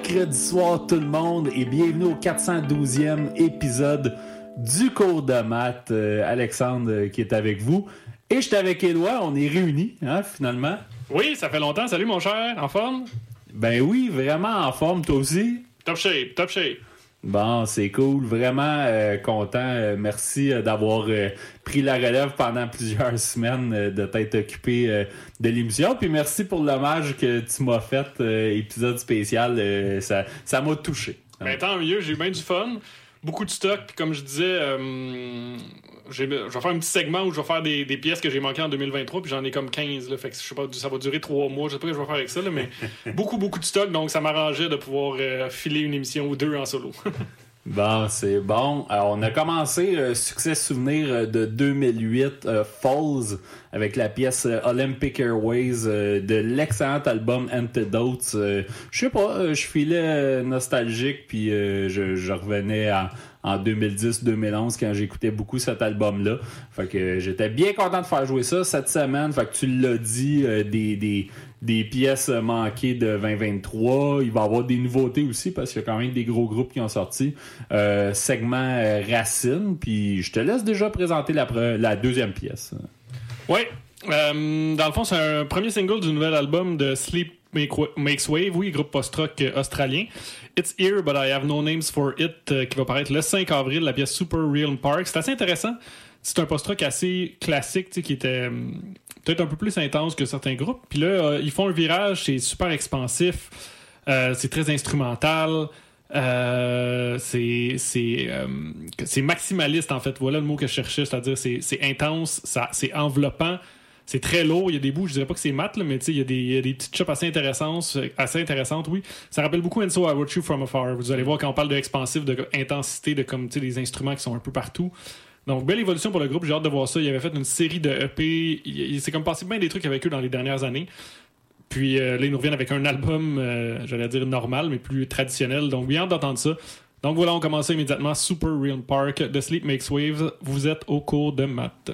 mercredi soir tout le monde et bienvenue au 412e épisode du cours de maths. Euh, Alexandre euh, qui est avec vous. Et je suis avec Éloi, on est réunis hein, finalement. Oui, ça fait longtemps. Salut mon cher, en forme? Ben oui, vraiment en forme toi aussi. Top shape, top shape. Bon, c'est cool, vraiment euh, content. Euh, merci euh, d'avoir euh, pris la relève pendant plusieurs semaines, euh, de t'être occupé euh, de l'émission. Puis merci pour l'hommage que tu m'as fait, épisode spécial. ça ça m'a touché. Ben, tant mieux, j'ai eu bien du fun. Beaucoup de stock, puis comme je disais, je vais faire un petit segment où je vais faire des, des pièces que j'ai manquées en 2023, puis j'en ai comme 15. Là, fait que je sais pas, ça va durer 3 mois. Je sais pas ce que je vais faire avec ça, là, mais beaucoup, beaucoup de stock, donc ça m'arrangeait de pouvoir euh, filer une émission ou deux en solo. Bon, c'est bon. Alors, on a commencé euh, Succès Souvenir euh, de 2008, euh, Falls, avec la pièce euh, Olympic Airways de l'excellent album Antidotes. Je sais pas, je filais nostalgique, puis je, je revenais à- en 2010-2011 quand j'écoutais beaucoup cet album-là. Fait que j'étais bien content de faire jouer ça cette semaine. Fait que tu l'as dit, euh, des, des, des pièces manquées de 2023. Il va y avoir des nouveautés aussi parce qu'il y a quand même des gros groupes qui ont sorti. Euh, segment euh, Racine. Puis je te laisse déjà présenter la, la deuxième pièce. Euh, dans le fond, c'est un premier single du nouvel album de Sleep Makes Wave, oui, groupe post-rock euh, australien. It's Here, but I Have No Names for It, euh, qui va paraître le 5 avril, la pièce Super Real Park. C'est assez intéressant. C'est un post-rock assez classique, qui était hum, peut-être un peu plus intense que certains groupes. Puis là, euh, ils font un virage, c'est super expansif, euh, c'est très instrumental. Euh, c'est euh, maximaliste en fait voilà le mot que je cherchais c'est-à-dire c'est intense c'est enveloppant c'est très lourd il y a des bouts je dirais pas que c'est mat là, mais il y a des il y a des petites chops assez intéressantes assez intéressantes oui ça rappelle beaucoup And So I Watch You From Afar vous allez voir quand on parle de expansif de de comme des instruments qui sont un peu partout donc, belle évolution pour le groupe. J'ai hâte de voir ça. Il avait fait une série de EP. Il s'est comme passé bien des trucs avec eux dans les dernières années. Puis euh, là, ils nous reviennent avec un album, euh, j'allais dire normal, mais plus traditionnel. Donc, bien hâte d'entendre ça. Donc voilà, on commence immédiatement. Super Real Park de Sleep Makes Waves. Vous êtes au cours de maths.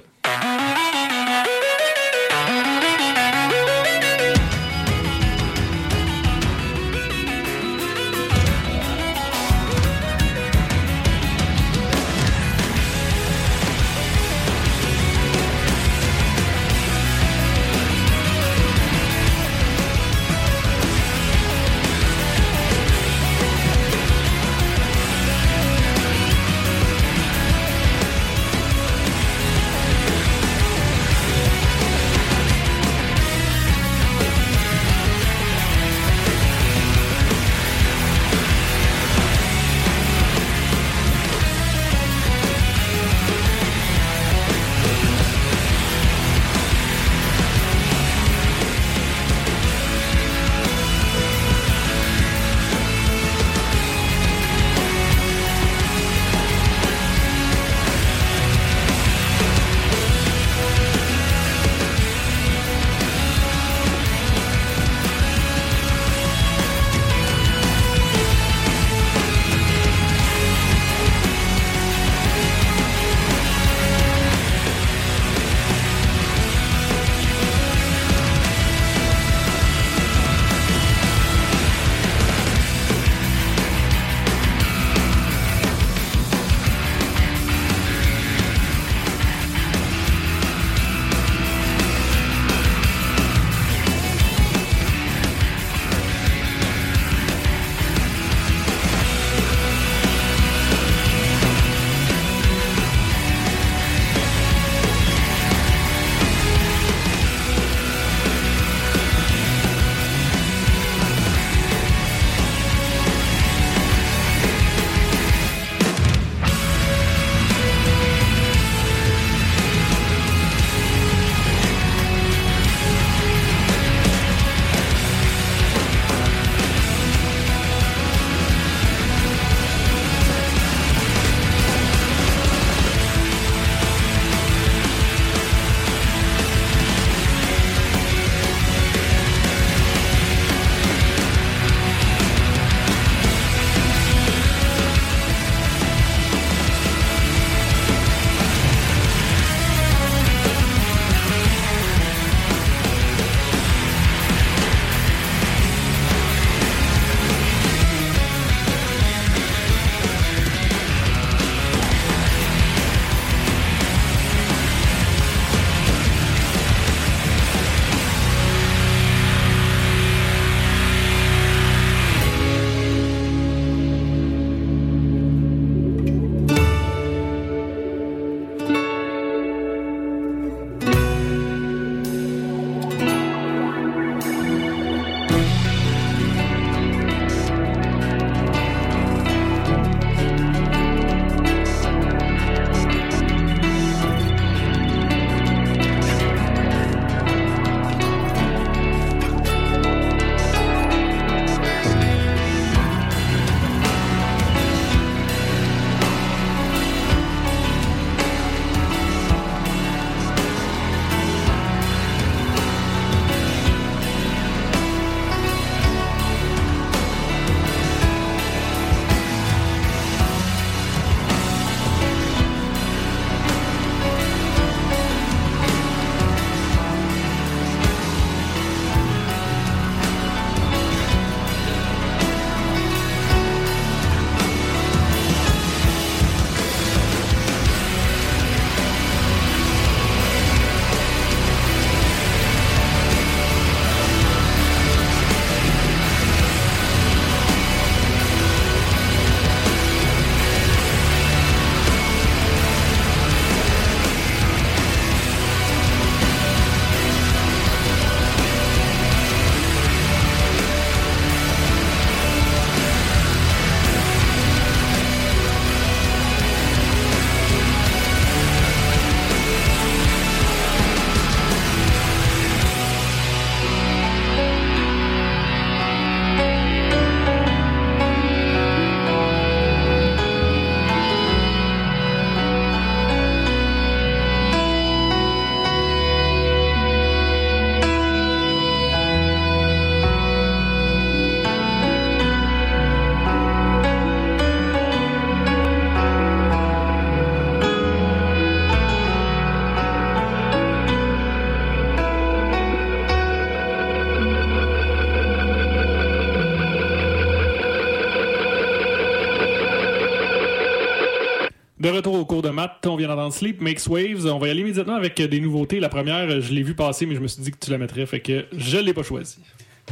Maths, on vient d'entendre Sleep Makes Waves. On va y aller immédiatement avec euh, des nouveautés. La première, je l'ai vue passer, mais je me suis dit que tu la mettrais, fait que je l'ai pas choisi.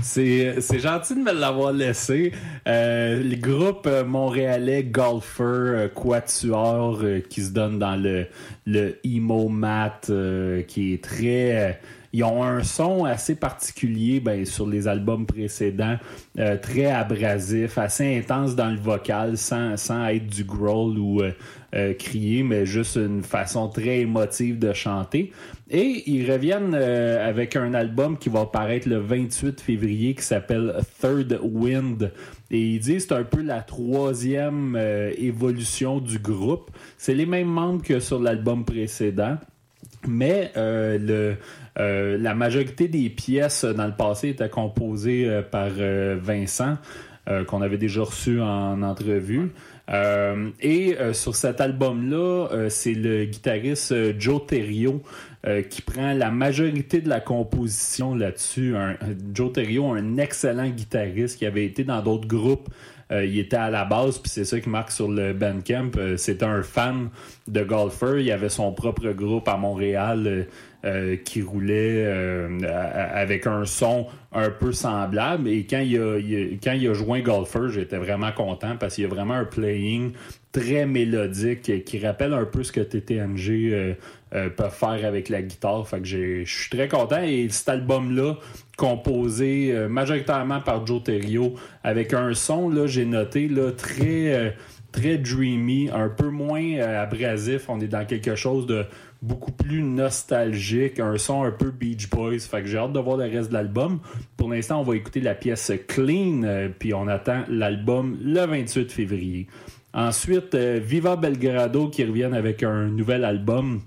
C'est gentil de me l'avoir laissé. Euh, le groupe euh, montréalais golfer quatuor qui se donne dans le le emo mat qui est très ils ont un son assez particulier ben, sur les albums précédents, très abrasif, assez intense dans le vocal, sans, sans être du growl ou euh, crier, mais juste une façon très émotive de chanter. Et ils reviennent euh, avec un album qui va paraître le 28 février qui s'appelle Third Wind. Et ils disent c'est un peu la troisième euh, évolution du groupe. C'est les mêmes membres que sur l'album précédent. Mais le, la majorité des pièces dans le passé étaient composées par Vincent, qu'on avait déjà reçu en entrevue. Euh, et euh, sur cet album-là, euh, c'est le guitariste Joe Terrio qui prend la majorité de la composition là-dessus. Joe Terrio, un excellent guitariste qui avait été dans d'autres groupes. Il était à la base, puis c'est ça qui marque sur le Bandcamp. C'était un fan de golfer. Il avait son propre groupe à Montréal euh, qui roulait euh, avec un son un peu semblable. Et quand il a, il a- quand il a golfer, j'étais vraiment content parce qu'il y a vraiment un playing très mélodique qui rappelle un peu ce que TTNG euh, euh, peuvent faire avec la guitare. Fait que je suis très content. Et cet album-là, composé majoritairement par Joe Terrio, avec un son, là, j'ai noté, là, très, très dreamy, un peu moins abrasif. On est dans quelque chose de beaucoup plus nostalgique, un son un peu Beach Boys. Fait que j'ai hâte de voir le reste de l'album. Pour l'instant, on va écouter la pièce Clean, euh, puis on attend l'album le 28 février. Ensuite, euh, Viva Belgrado qui reviennent avec un nouvel album.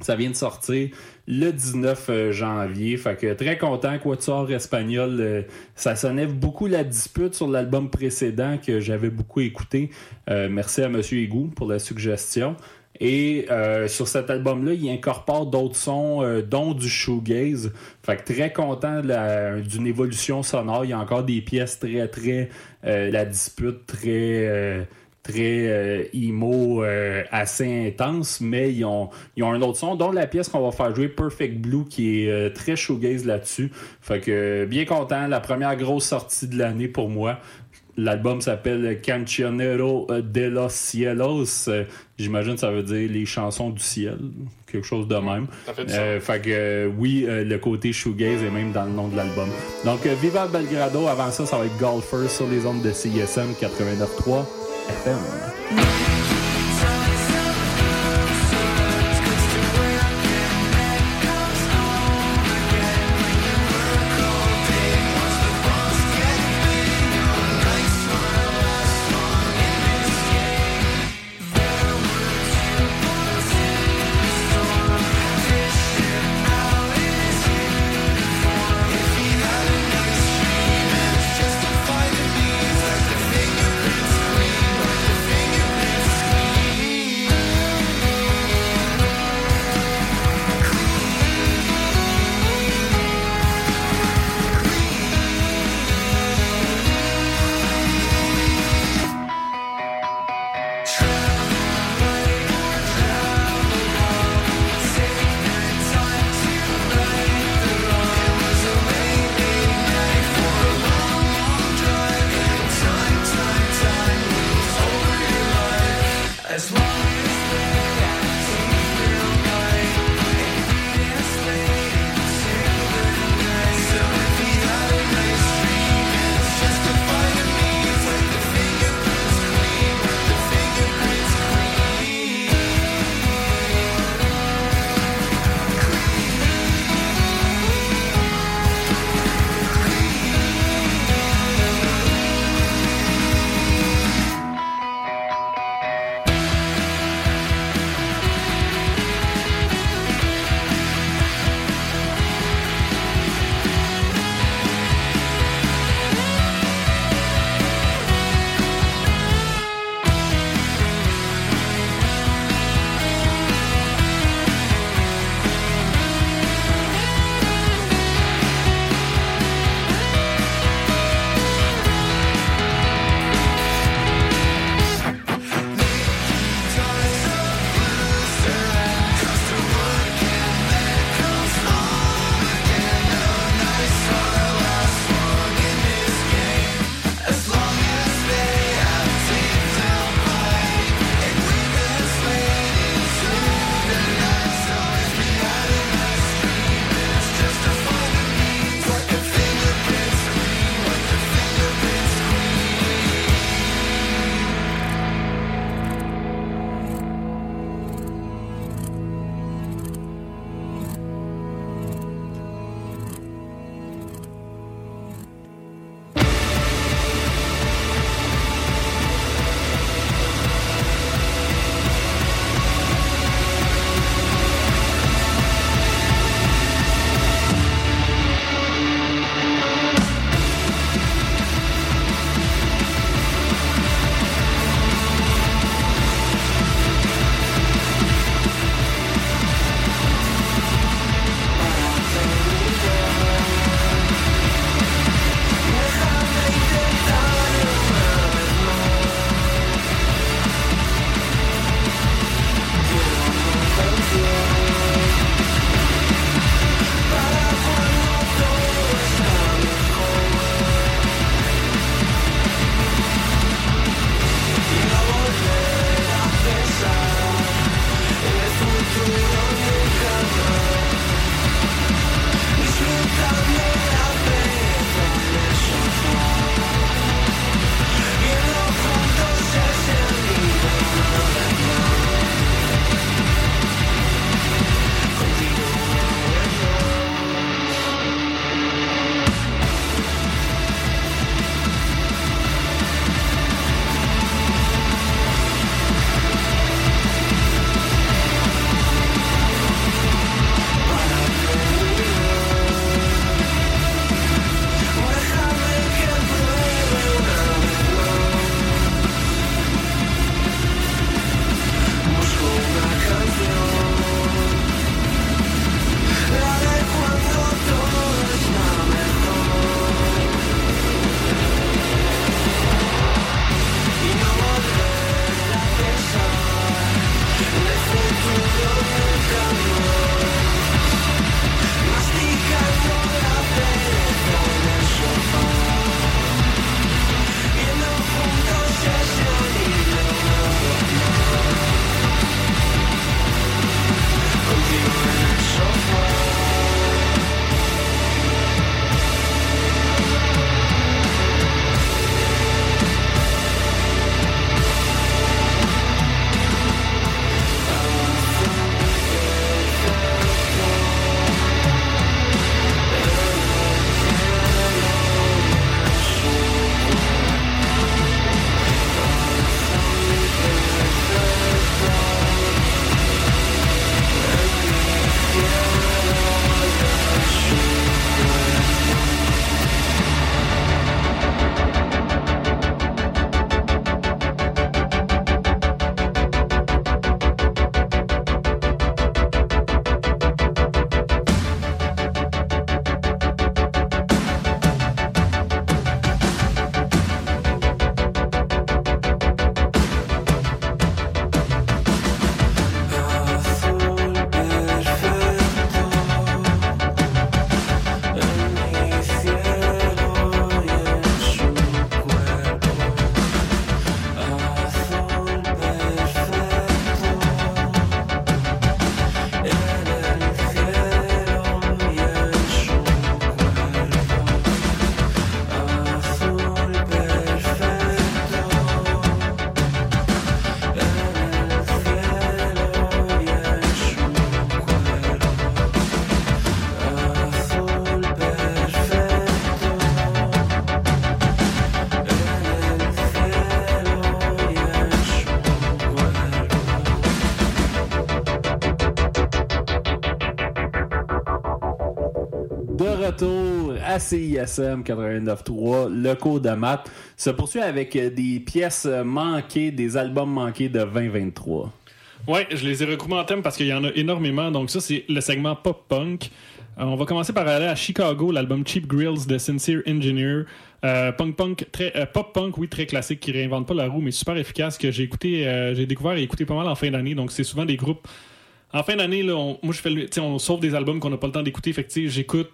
Ça vient de sortir le 19 euh, janvier. Fait que très content. Quatuor espagnol, ça sonnait beaucoup la dispute sur l'album précédent que j'avais beaucoup écouté. Merci à Monsieur Higou pour la suggestion. Et euh, sur cet album-là, il incorpore d'autres sons, euh, dont du shoegaze. Fait que très content d'une évolution sonore. Il y a encore des pièces très, très... euh, la dispute très... très emo, assez intense, mais ils ont, ils un autre son, dont la pièce qu'on va faire jouer, Perfect Blue, qui est euh, très shoegaze là-dessus. Fait que bien content, la première grosse sortie de l'année pour moi. L'album s'appelle Cancionero de los Cielos. Euh, J'imagine que ça veut dire les chansons du ciel, quelque chose de même. ça fait du Euh, fait que euh, oui, euh, le côté shoegaze est même dans le nom de l'album. Donc Viva Belgrado, avant ça, ça va être Golfer sur les ondes de CISM 89.3 FM. À CISM 89.3, le cours de maths se poursuit avec euh, des pièces manquées, des albums manqués de 2023. Ouais, je les ai regroupés en thème parce qu'il y en a énormément. Donc, ça, c'est le segment pop-punk. Euh, on va commencer par aller à Chicago, l'album Cheap Grills de Sincere Engineer. Euh, punk punk très pop punk oui très classique qui réinvente pas la roue mais super efficace que j'ai écouté j'ai découvert et écouté pas mal en fin d'année donc c'est souvent des groupes en fin d'année là on- moi je fais on sauve des albums qu'on n'a pas le temps d'écouter sais, j'écoute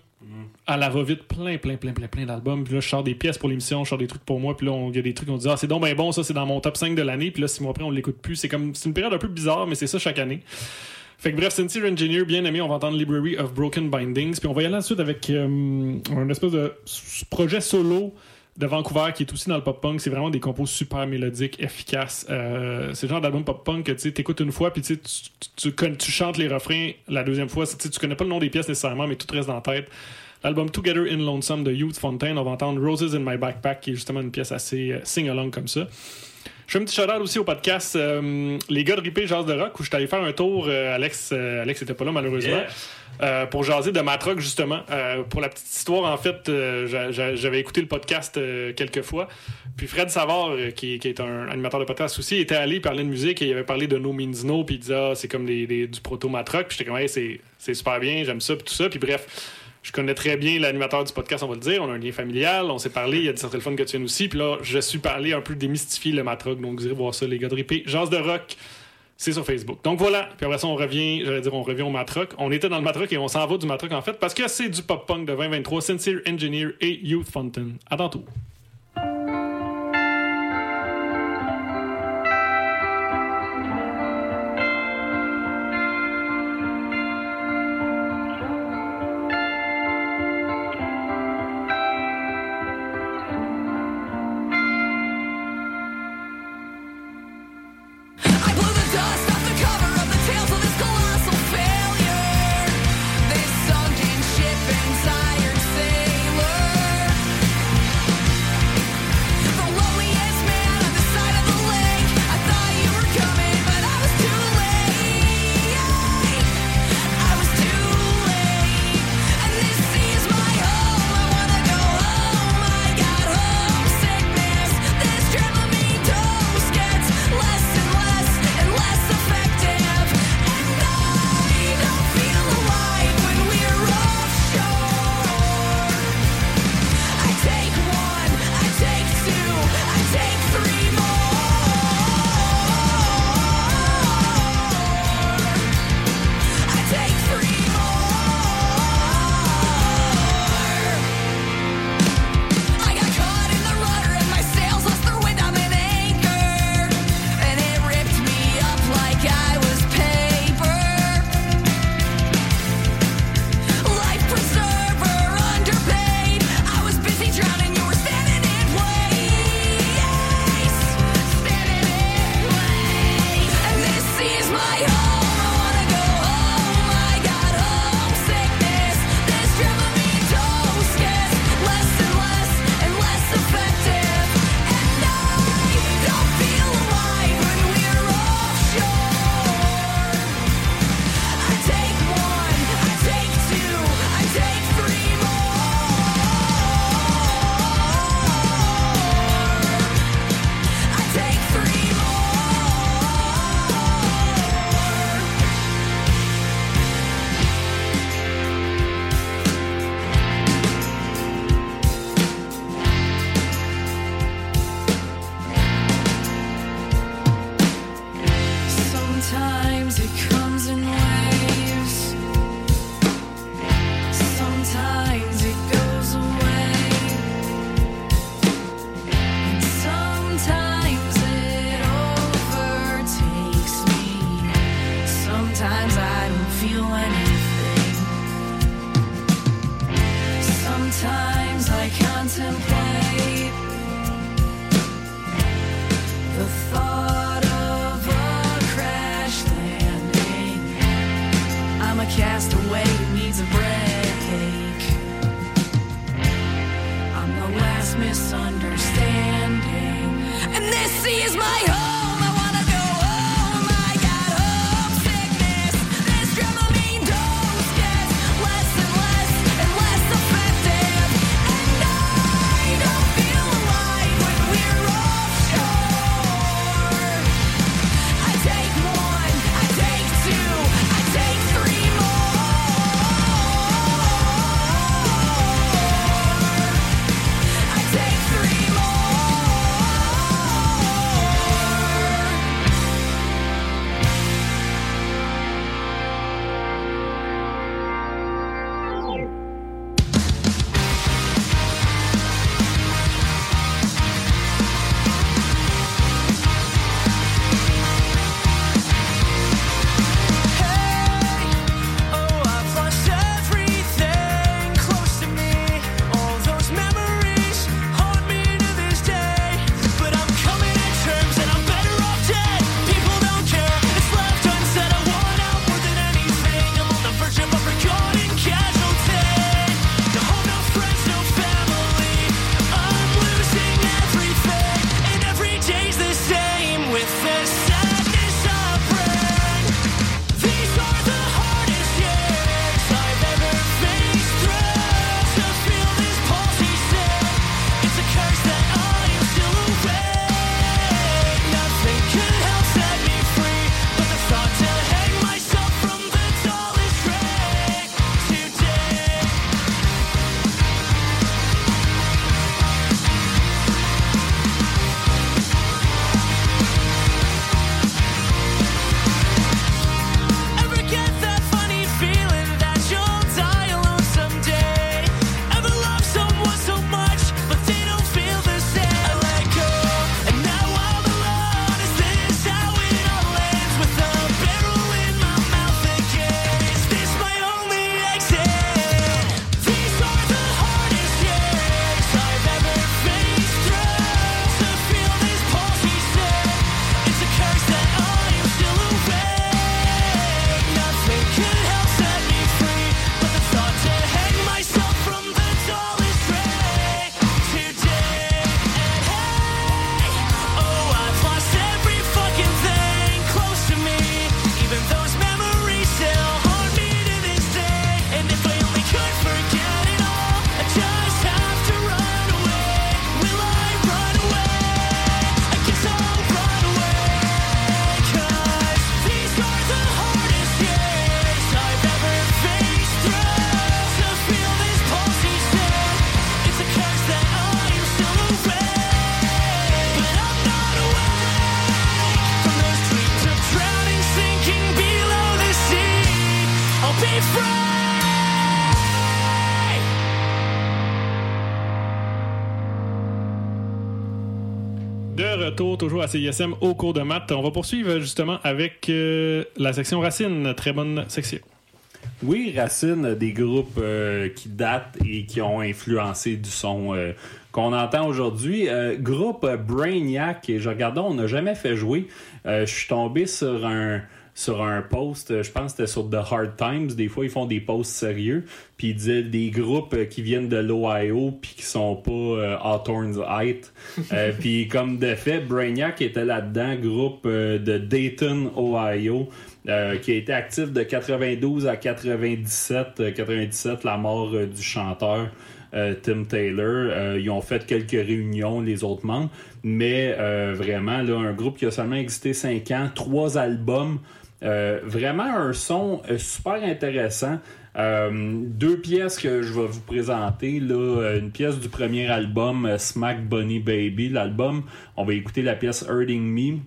à la va-vite plein plein plein plein plein d'albums. Puis là je sors des pièces pour l'émission je sors des trucs pour moi. Puis là il y a des trucs on dit ah c'est donc ben bon ça c'est dans mon top 5 de l'année. Puis là six mois après on l'écoute plus. C'est comme c'est une période un peu bizarre mais c'est ça chaque année. Fait que bref, Sincere Engineer, bien aimé, on va entendre Library of Broken Bindings. Puis on va y aller ensuite avec euh, un espèce de projet solo de Vancouver qui est aussi dans le pop-punk. C'est vraiment des compos super mélodiques, efficaces. Euh, c'est le genre d'album pop-punk que tu sais, t'écoutes une fois, puis tu, tu, tu, chantes les refrains la deuxième fois. Tu connais pas le nom des pièces nécessairement, mais tout reste dans la tête. L'album Together in Lonesome de Youth Fontaine, on va entendre Roses in My Backpack, qui est justement une pièce assez euh, sing-along comme ça. Je fais un petit shout-out aussi au podcast euh, Les gars de Ripé Jazz de Rock où je suis allé faire un tour. euh, Alex euh, Alex pas là malheureusement. Yeah. euh, pour jaser de Matrock justement. Euh, pour la petite histoire, en fait, euh, j'a- j'a- j'avais écouté le podcast euh, quelques fois. Puis Fred Savard, qui, qui est un animateur de podcast aussi, était allé parler de musique et il avait parlé de No Means No. Puis il disait ah, c'est comme des, des- du proto Matrock. Puis j'étais comme Hey, c'est c'est super bien, j'aime ça, puis tout ça. Puis bref. Je connais très bien l'animateur du podcast, on va le dire. On a un lien familial, on s'est parlé. Il y a des certains téléphones que tu viennes aussi. Puis là, je suis parlé un peu démystifier le matrock. Donc, vous irez voir ça, les gars de Ripé. Jazz de rock, c'est sur Facebook. Donc voilà. Puis après ça, on revient, j'allais dire, on revient au matrock. On était dans le matrock et on s'en va du matrock en fait parce que c'est du pop-punk de 2023, Sincere Engineer et Youth Fountain. À tantôt. CISM au cours de maths. On va poursuivre justement avec euh, la section Racine. Très bonne section. Oui, Racine, des groupes euh, qui datent et qui ont influencé du son euh, qu'on entend aujourd'hui. Groupe Brainiac, et je regardais, on n'a jamais fait jouer. Je suis tombé sur un sur un post, euh, je pense que c'était sur The Hard Times, des fois ils font des posts sérieux, puis ils disaient des groupes euh, qui viennent de l'Ohio puis qui sont pas euh, Hawthorne's Height. Euh, puis comme de fait, Brainiac était là-dedans, groupe euh, de Dayton, Ohio. qui a été actif de 92 à 97. euh, 97, la mort du chanteur Tim Taylor. Euh, ils ont fait quelques réunions, les autres membres, mais euh, vraiment, là, un groupe qui a seulement existé 5 ans, trois albums. Euh, vraiment un son euh, super intéressant. Euh, deux pièces que je vais vous présenter. Là, une pièce du premier album, Smack Bunny Baby. L'album, on va écouter la pièce Hurting Me.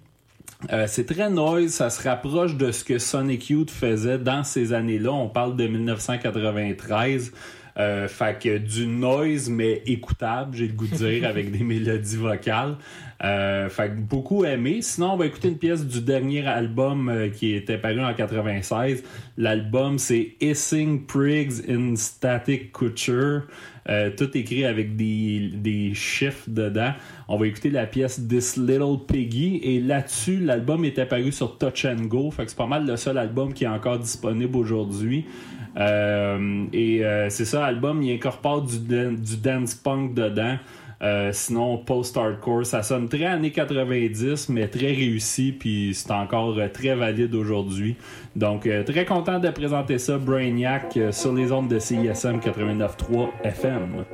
C'est très noise, ça se rapproche de ce que Sonic Youth faisait dans ces années-là. On parle de 1993. Euh, fait que du noise, mais écoutable, j'ai le goût de dire, avec des mélodies vocales. Euh, fait que beaucoup aimé. Sinon, on va écouter une pièce du dernier album euh, qui était paru en 96. L'album, c'est Hissing Prigs in Static Couture. Euh, tout écrit avec des, des chiffres dedans. On va écouter la pièce This Little Piggy. Et là-dessus, l'album était paru sur Touch and Go. Fait que c'est pas mal le seul album qui est encore disponible aujourd'hui. Euh, et euh, c'est ça, l'album, il incorpore du, du dance punk dedans. Euh, sinon, post-hardcore, ça sonne très années 90, mais très réussi, puis c'est encore euh, très valide aujourd'hui. Donc, euh, très content de présenter ça, Brainiac, sur les ondes de CISM 89.3 FM.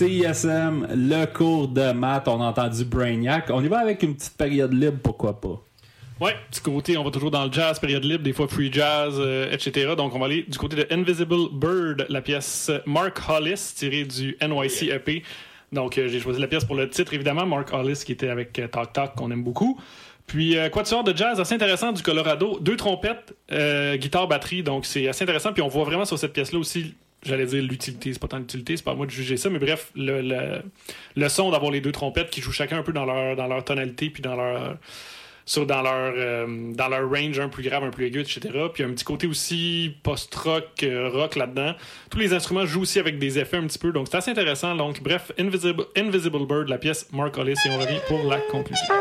CISM, le cours de maths, on a entendu Brainiac. On y va avec une petite période libre, pourquoi pas? Ouais, du côté, on va toujours dans le jazz, période libre, des fois free jazz, euh, etc. Donc, on va aller du côté de Invisible Bird, la pièce Mark Hollis, tirée du NYC EP. Donc, euh, j'ai choisi la pièce pour le titre, évidemment. Mark Hollis, qui était avec euh, Talk Talk, qu'on aime beaucoup. Puis, quatuor de jazz assez intéressant du Colorado? Deux trompettes, guitare, batterie. Donc, c'est assez intéressant. Puis, on voit vraiment sur cette pièce-là aussi, j'allais dire l'utilité. C'est pas tant l'utilité, c'est pas à moi de juger ça. Mais bref, le, le, le son d'avoir les deux trompettes qui jouent chacun un peu dans leur, dans leur tonalité, puis dans leur sur dans leur euh, dans leur range un plus grave, un plus aigu, etc. Puis un petit côté aussi post-rock, euh, rock là-dedans. Tous les instruments jouent aussi avec des effets un petit peu, donc c'est assez intéressant. Donc bref, Invisible, Invisible Bird, la pièce Mark Hollis, et on revient pour la conclusion.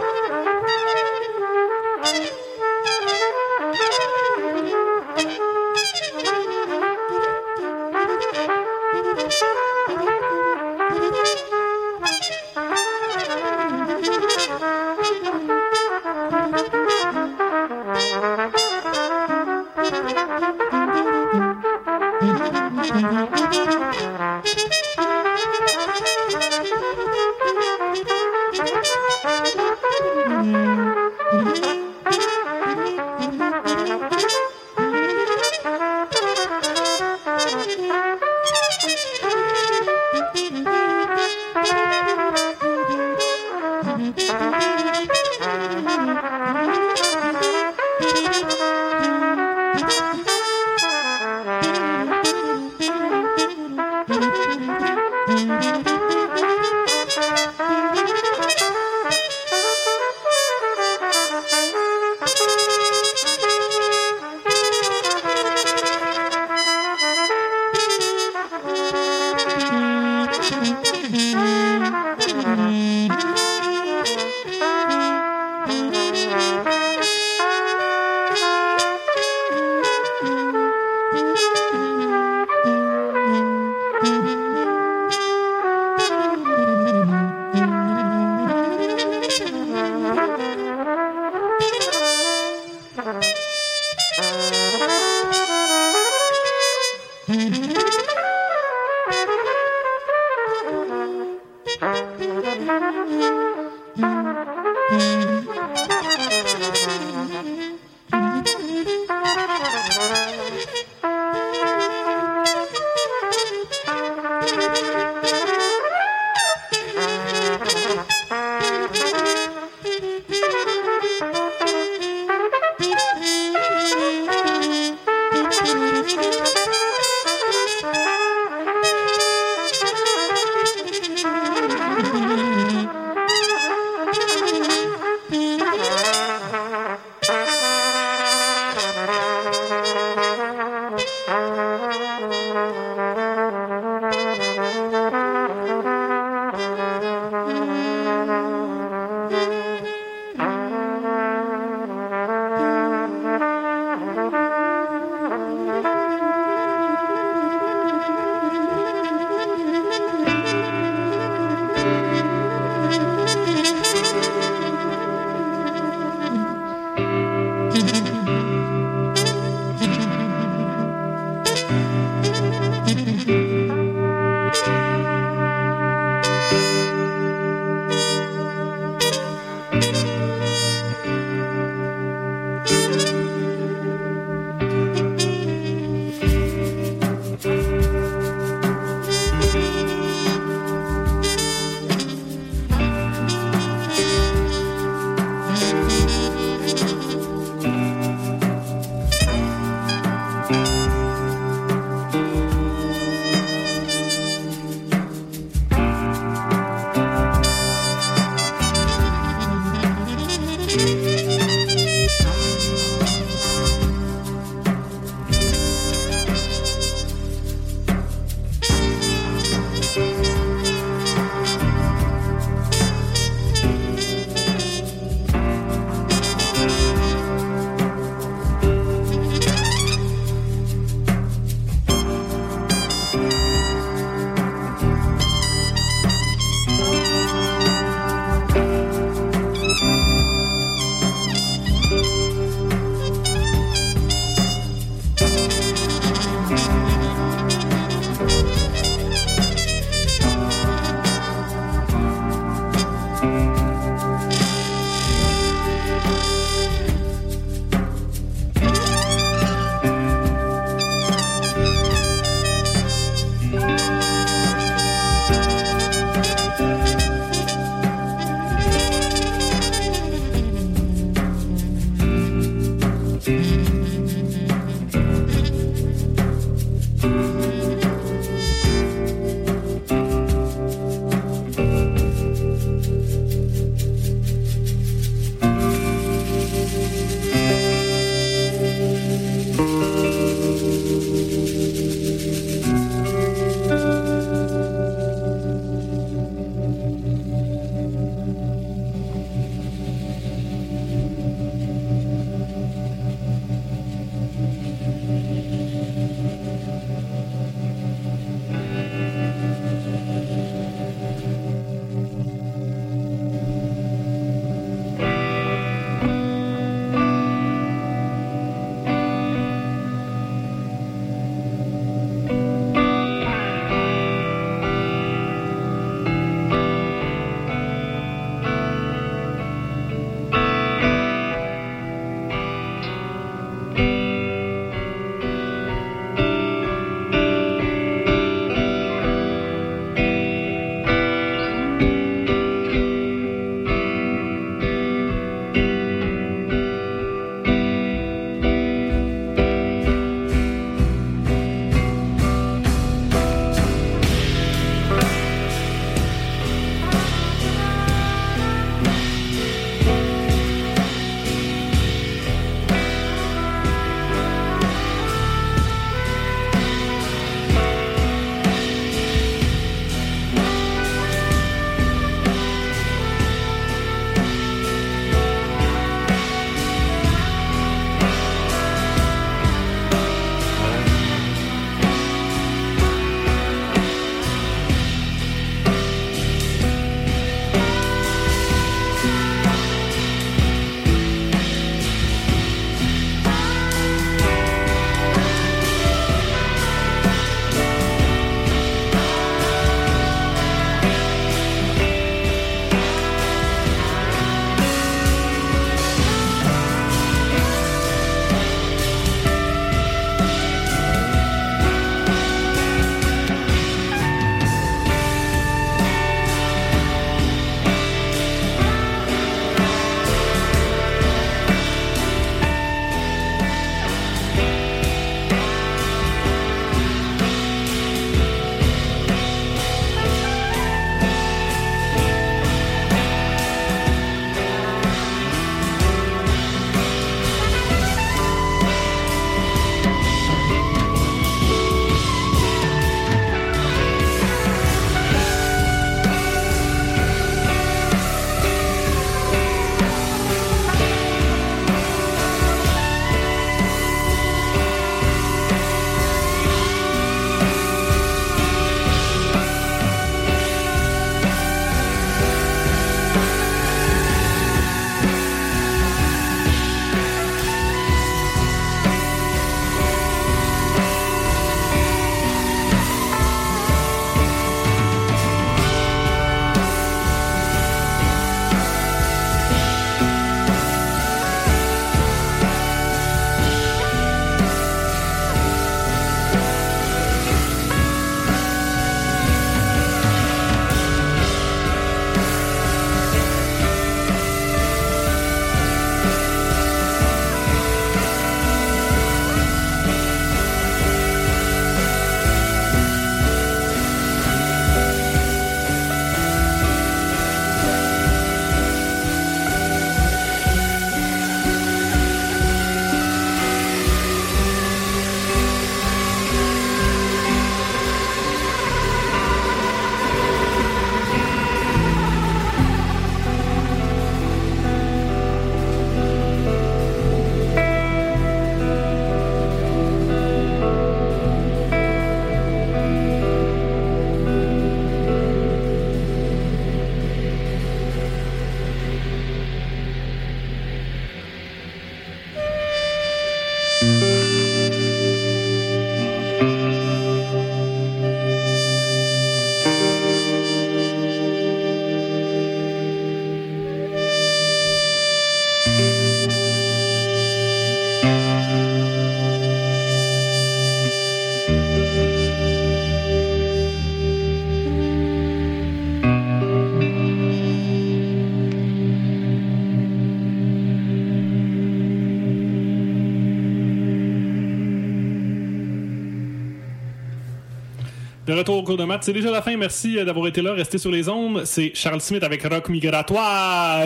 De retour au cours de maths, c'est déjà la fin. Merci euh, d'avoir été là. Restez sur les ondes. C'est Charles Smith avec Rock Migratoire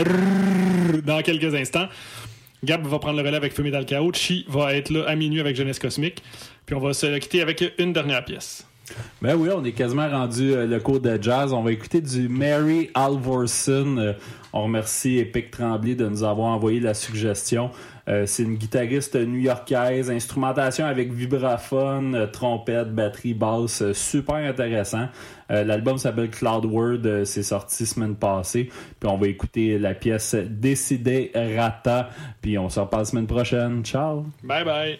dans quelques instants. Gab va prendre le relais avec Fumé dans. Chi va être là à minuit avec Jeunesse Cosmique. Puis on va se quitter avec une dernière pièce. Ben oui, on est quasiment rendu euh, le cours de jazz. On va écouter du Mary Alvorson. Euh, on remercie Epic Tremblay de nous avoir envoyé la suggestion. Euh, c'est une guitariste new-yorkaise, instrumentation avec vibraphone, euh, trompette, batterie, basse, euh, super intéressant. L'album s'appelle Cloud Word, euh, c'est sorti semaine passée. Puis on va écouter la pièce Décider Rata. Puis on se reparle semaine prochaine. Ciao! Bye bye.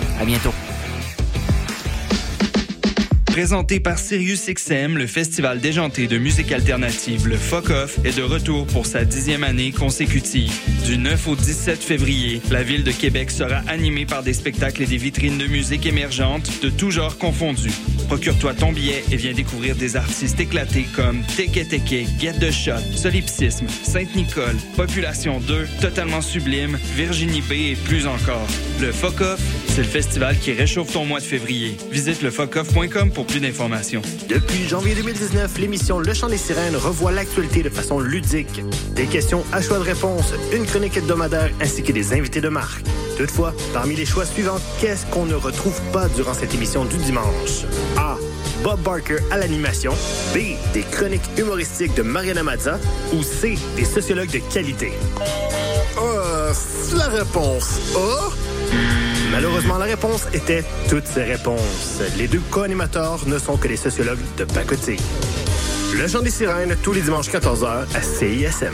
À bientôt. Présenté par SiriusXM, le festival déjanté de musique alternative, le Fuck Off, est de retour pour sa dixième année consécutive. Du 9 au 17 février, la ville de Québec sera animée par des spectacles et des vitrines de musique émergentes de tous genres confondus. Procure-toi ton billet et viens découvrir des artistes éclatés comme Teke Teke, Get the Shot, Solipsisme, Sainte-Nicole, Population 2, Totalement Sublime, Virginie B et plus encore. Le Fuck c'est le festival qui réchauffe ton mois de février. Visite lefuckoff.com pour plus d'informations. Depuis janvier 2019, l'émission Le Chant des Sirènes revoit l'actualité de façon ludique. Des questions à choix de réponse, une chronique hebdomadaire ainsi que des invités de marque. Toutefois, parmi les choix suivants, qu'est-ce qu'on ne retrouve pas durant cette émission du dimanche? A. Bob Barker à l'animation. B. Des chroniques humoristiques de Mariana Mazza. Ou C. Des sociologues de qualité. Euh, la réponse A. Malheureusement, la réponse était toutes ces réponses. Les deux co-animateurs ne sont que des sociologues de pacotille. Le Chant des Sirènes, tous les dimanches 14h à CISM.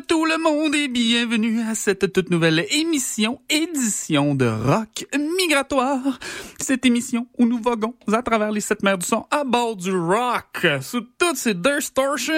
Tout le monde et bienvenue à cette toute nouvelle émission, édition de Rock Migratoire. Cette émission où nous voguons à travers les sept mers du son à bord du rock, sous toutes ces distortions